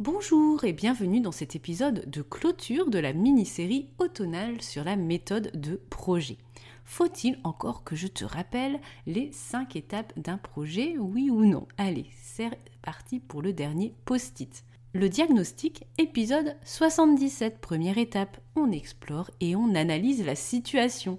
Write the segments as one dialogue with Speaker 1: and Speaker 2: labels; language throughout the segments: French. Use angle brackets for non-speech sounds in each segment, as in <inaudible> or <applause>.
Speaker 1: Bonjour et bienvenue dans cet épisode de clôture de la mini-série automnale sur la méthode de projet. Faut-il encore que je te rappelle les 5 étapes d'un projet, oui ou non? Allez, c'est parti pour le dernier post-it. Le diagnostic, épisode 77, première étape, on explore et on analyse la situation.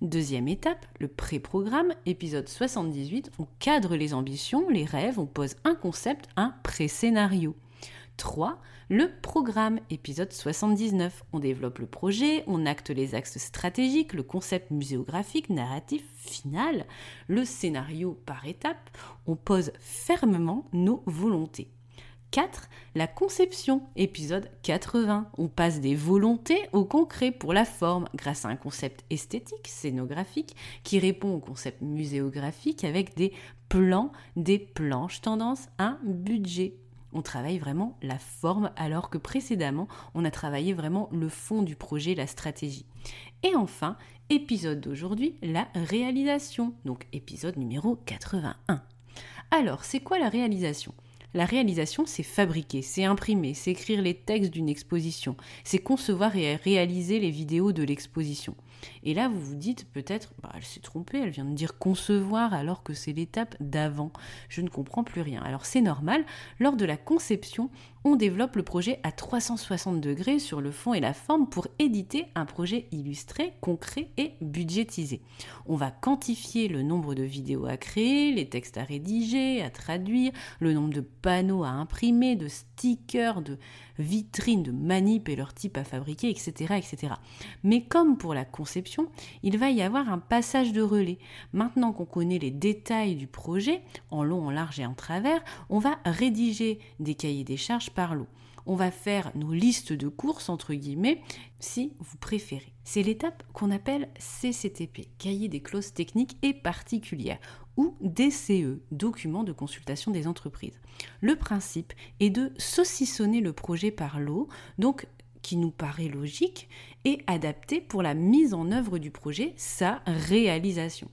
Speaker 1: Deuxième étape, le pré-programme, épisode 78, on cadre les ambitions, les rêves, on pose un concept, un pré-scénario. 3. Le programme, épisode 79. On développe le projet, on acte les axes stratégiques, le concept muséographique, narratif, final, le scénario par étape, on pose fermement nos volontés. 4. La conception, épisode 80. On passe des volontés au concret pour la forme grâce à un concept esthétique, scénographique, qui répond au concept muséographique avec des plans, des planches tendance, un budget on travaille vraiment la forme alors que précédemment, on a travaillé vraiment le fond du projet, la stratégie. Et enfin, épisode d'aujourd'hui, la réalisation. Donc épisode numéro 81. Alors, c'est quoi la réalisation? La réalisation, c'est fabriquer, c'est imprimer, c'est écrire les textes d'une exposition, c'est concevoir et réaliser les vidéos de l'exposition. Et là, vous vous dites peut-être, bah, elle s'est trompée, elle vient de dire concevoir alors que c'est l'étape d'avant. Je ne comprends plus rien. Alors c'est normal, lors de la conception, on développe le projet à 360 degrés sur le fond et la forme pour éditer un projet illustré, concret et budgétisé. On va quantifier le nombre de vidéos à créer, les textes à rédiger, à traduire, le nombre de panneaux à imprimer, de stickers, de vitrines, de manip et leur type à fabriquer, etc., etc. Mais comme pour la conception, il va y avoir un passage de relais. Maintenant qu'on connaît les détails du projet, en long, en large et en travers, on va rédiger des cahiers des charges par lot. On va faire nos listes de courses, entre guillemets, si vous préférez. C'est l'étape qu'on appelle CCTP, cahier des clauses techniques et particulières, ou DCE, document de consultation des entreprises. Le principe est de saucissonner le projet par lot, donc qui nous paraît logique, et adapté pour la mise en œuvre du projet, sa réalisation.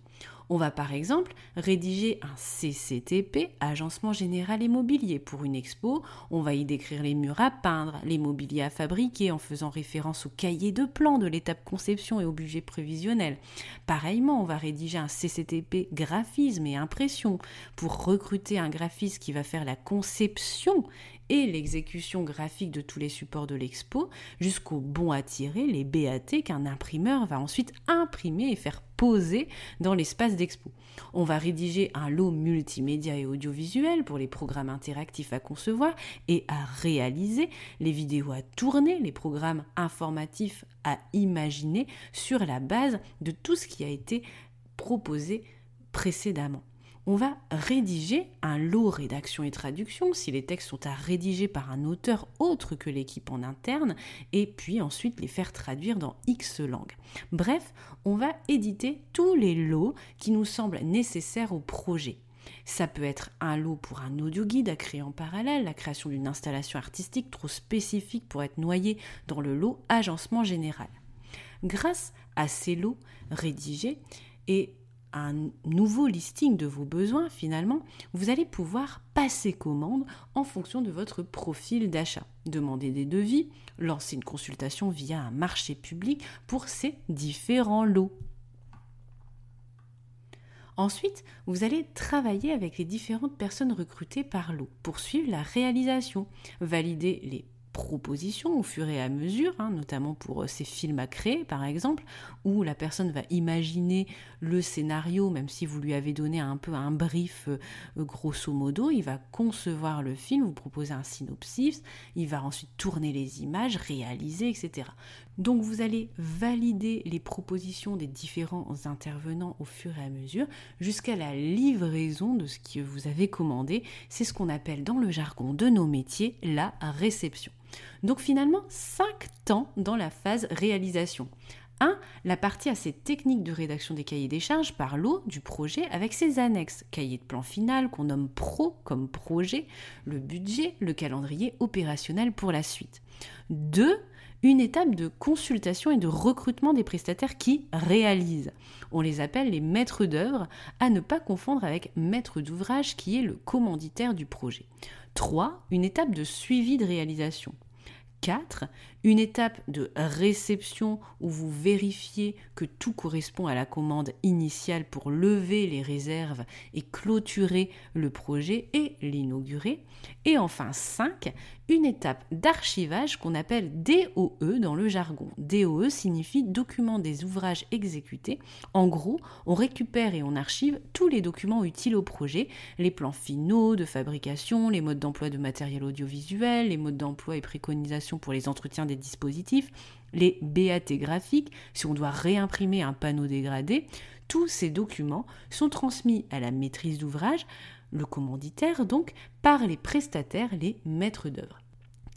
Speaker 1: On va par exemple rédiger un CCTP, agencement général immobilier, pour une expo. On va y décrire les murs à peindre, les mobiliers à fabriquer en faisant référence au cahier de plan de l'étape conception et au budget prévisionnel. Pareillement, on va rédiger un CCTP graphisme et impression pour recruter un graphiste qui va faire la conception et l'exécution graphique de tous les supports de l'expo, jusqu'au bon à tirer, les BAT, qu'un imprimeur va ensuite imprimer et faire poser dans l'espace d'expo. On va rédiger un lot multimédia et audiovisuel pour les programmes interactifs à concevoir et à réaliser, les vidéos à tourner, les programmes informatifs à imaginer sur la base de tout ce qui a été proposé précédemment on va rédiger un lot rédaction et traduction si les textes sont à rédiger par un auteur autre que l'équipe en interne et puis ensuite les faire traduire dans X langues. Bref, on va éditer tous les lots qui nous semblent nécessaires au projet. Ça peut être un lot pour un audio guide à créer en parallèle, la création d'une installation artistique trop spécifique pour être noyée dans le lot agencement général. Grâce à ces lots rédigés et un nouveau listing de vos besoins, finalement, vous allez pouvoir passer commande en fonction de votre profil d'achat. Demander des devis, lancer une consultation via un marché public pour ces différents lots. Ensuite, vous allez travailler avec les différentes personnes recrutées par lot, poursuivre la réalisation, valider les propositions au fur et à mesure, hein, notamment pour euh, ces films à créer par exemple, où la personne va imaginer le scénario, même si vous lui avez donné un peu un brief euh, grosso modo, il va concevoir le film, vous proposer un synopsis, il va ensuite tourner les images, réaliser, etc. Donc vous allez valider les propositions des différents intervenants au fur et à mesure jusqu'à la livraison de ce que vous avez commandé. C'est ce qu'on appelle dans le jargon de nos métiers la réception. Donc finalement, 5 temps dans la phase réalisation. 1. La partie assez technique de rédaction des cahiers des charges par l'eau du projet avec ses annexes, cahier de plan final qu'on nomme pro comme projet, le budget, le calendrier opérationnel pour la suite. 2 une étape de consultation et de recrutement des prestataires qui réalisent. On les appelle les maîtres d'œuvre, à ne pas confondre avec maître d'ouvrage qui est le commanditaire du projet. 3. Une étape de suivi de réalisation. 4. Une étape de réception où vous vérifiez que tout correspond à la commande initiale pour lever les réserves et clôturer le projet et l'inaugurer. Et enfin 5. Une étape d'archivage qu'on appelle DOE dans le jargon. DOE signifie document des ouvrages exécutés. En gros, on récupère et on archive tous les documents utiles au projet, les plans finaux de fabrication, les modes d'emploi de matériel audiovisuel, les modes d'emploi et préconisations pour les entretiens dispositifs, les BAT graphiques, si on doit réimprimer un panneau dégradé, tous ces documents sont transmis à la maîtrise d'ouvrage, le commanditaire donc, par les prestataires, les maîtres d'œuvre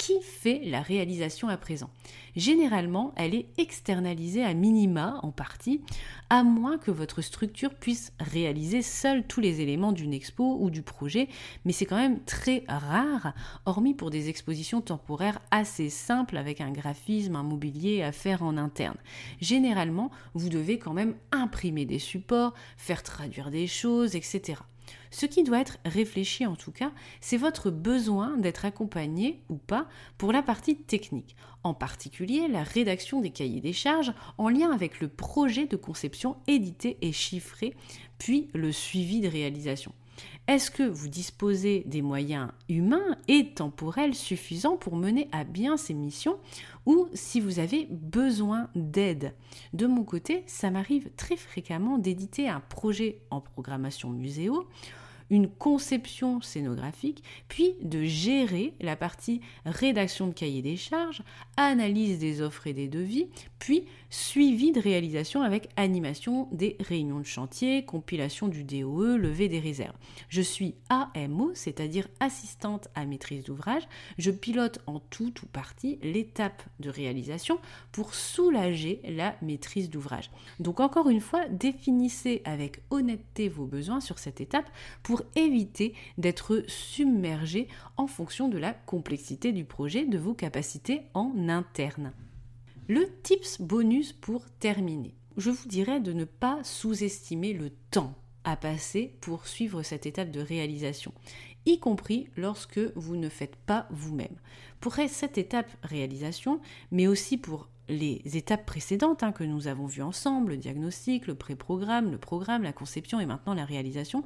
Speaker 1: qui fait la réalisation à présent Généralement, elle est externalisée à minima en partie, à moins que votre structure puisse réaliser seule tous les éléments d'une expo ou du projet, mais c'est quand même très rare, hormis pour des expositions temporaires assez simples avec un graphisme, un mobilier à faire en interne. Généralement, vous devez quand même imprimer des supports, faire traduire des choses, etc. Ce qui doit être réfléchi en tout cas, c'est votre besoin d'être accompagné ou pas pour la partie technique, en particulier la rédaction des cahiers des charges en lien avec le projet de conception édité et chiffré, puis le suivi de réalisation. Est-ce que vous disposez des moyens humains et temporels suffisants pour mener à bien ces missions ou si vous avez besoin d'aide? De mon côté, ça m'arrive très fréquemment d'éditer un projet en programmation muséo une conception scénographique, puis de gérer la partie rédaction de cahier des charges, analyse des offres et des devis, puis suivi de réalisation avec animation des réunions de chantier, compilation du DOE, levée des réserves. Je suis AMO, c'est-à-dire assistante à maîtrise d'ouvrage. Je pilote en tout ou partie l'étape de réalisation pour soulager la maîtrise d'ouvrage. Donc encore une fois, définissez avec honnêteté vos besoins sur cette étape éviter d'être submergé en fonction de la complexité du projet, de vos capacités en interne. Le tips bonus pour terminer. Je vous dirais de ne pas sous-estimer le temps à passer pour suivre cette étape de réalisation, y compris lorsque vous ne faites pas vous-même. Pour cette étape réalisation, mais aussi pour les étapes précédentes hein, que nous avons vues ensemble, le diagnostic, le pré-programme, le programme, la conception et maintenant la réalisation,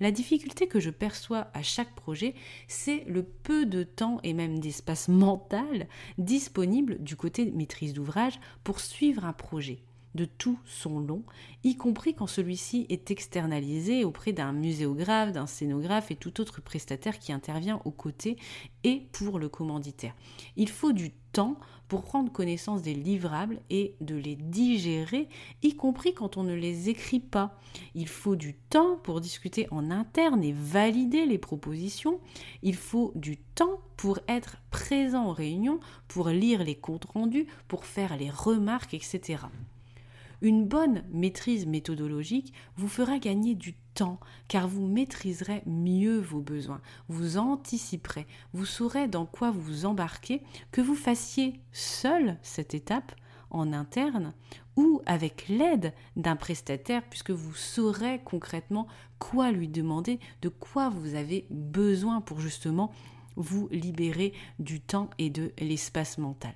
Speaker 1: la difficulté que je perçois à chaque projet, c'est le peu de temps et même d'espace <laughs> mental disponible du côté maîtrise d'ouvrage pour suivre un projet de tout son long, y compris quand celui-ci est externalisé auprès d'un muséographe, d'un scénographe et tout autre prestataire qui intervient aux côtés et pour le commanditaire. Il faut du temps pour prendre connaissance des livrables et de les digérer, y compris quand on ne les écrit pas. Il faut du temps pour discuter en interne et valider les propositions. Il faut du temps pour être présent aux réunions, pour lire les comptes rendus, pour faire les remarques, etc. Une bonne maîtrise méthodologique vous fera gagner du temps car vous maîtriserez mieux vos besoins, vous anticiperez, vous saurez dans quoi vous embarquez, que vous fassiez seul cette étape en interne ou avec l'aide d'un prestataire puisque vous saurez concrètement quoi lui demander, de quoi vous avez besoin pour justement vous libérer du temps et de l'espace mental.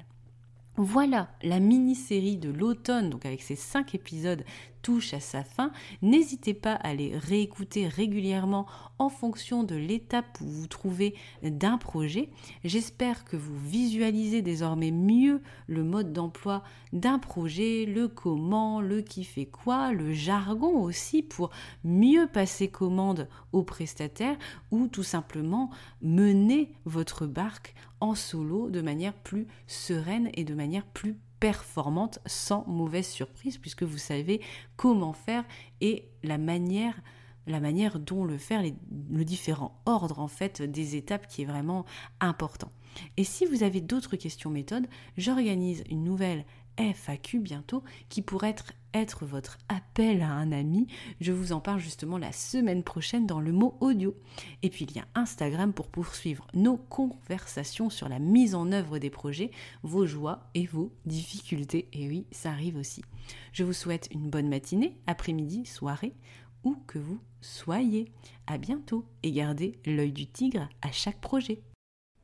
Speaker 1: Voilà, la mini-série de l'automne, donc avec ces cinq épisodes, touche à sa fin. N'hésitez pas à les réécouter régulièrement en fonction de l'étape où vous trouvez d'un projet. J'espère que vous visualisez désormais mieux le mode d'emploi d'un projet, le comment, le qui fait quoi, le jargon aussi pour mieux passer commande aux prestataires ou tout simplement mener votre barque en solo de manière plus sereine et de manière plus performante sans mauvaise surprise puisque vous savez comment faire et la manière la manière dont le faire, les, le différent ordre en fait des étapes qui est vraiment important. Et si vous avez d'autres questions méthodes, j'organise une nouvelle FAQ bientôt qui pourrait être, être votre appel à un ami. Je vous en parle justement la semaine prochaine dans le mot audio. Et puis il y a Instagram pour poursuivre nos conversations sur la mise en œuvre des projets, vos joies et vos difficultés. Et oui, ça arrive aussi. Je vous souhaite une bonne matinée, après-midi, soirée, où que vous soyez. À bientôt et gardez l'œil du tigre à chaque projet.